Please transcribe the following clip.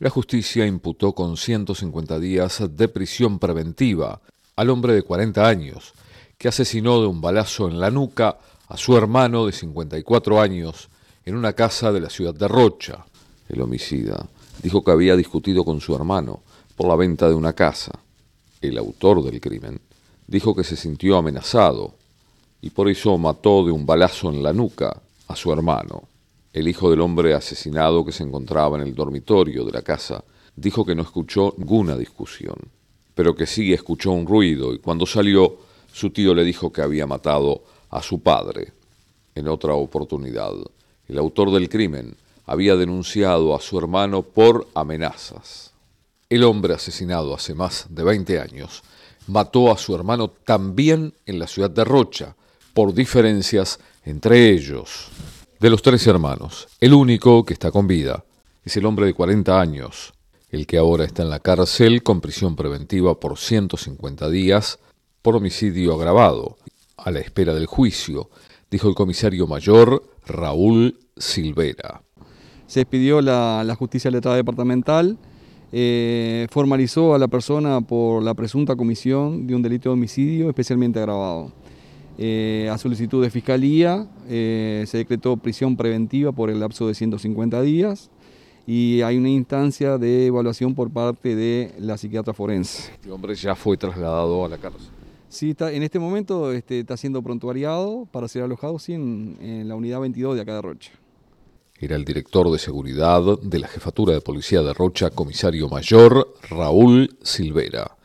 La justicia imputó con 150 días de prisión preventiva al hombre de 40 años, que asesinó de un balazo en la nuca a su hermano de 54 años en una casa de la ciudad de Rocha. El homicida dijo que había discutido con su hermano por la venta de una casa. El autor del crimen dijo que se sintió amenazado y por eso mató de un balazo en la nuca a su hermano. El hijo del hombre asesinado que se encontraba en el dormitorio de la casa dijo que no escuchó ninguna discusión, pero que sí escuchó un ruido y cuando salió su tío le dijo que había matado a su padre. En otra oportunidad, el autor del crimen había denunciado a su hermano por amenazas. El hombre asesinado hace más de 20 años mató a su hermano también en la ciudad de Rocha, por diferencias entre ellos. De los tres hermanos, el único que está con vida es el hombre de 40 años, el que ahora está en la cárcel con prisión preventiva por 150 días por homicidio agravado, a la espera del juicio, dijo el comisario mayor Raúl Silvera. Se expidió la, justicia letrada departamental, eh, formalizó a la persona por la presunta comisión de un delito de homicidio especialmente agravado. Eh, a solicitud de fiscalía eh, se decretó prisión preventiva por el lapso de 150 días y hay una instancia de evaluación por parte de la psiquiatra forense. Este hombre ya fue trasladado a la cárcel. Sí, está, en este momento este, está siendo prontuariado para ser alojado sí, en, en la unidad 22 de acá de Rocha. Era el director de seguridad de la Jefatura de Policía de Rocha, comisario mayor Raúl Silvera.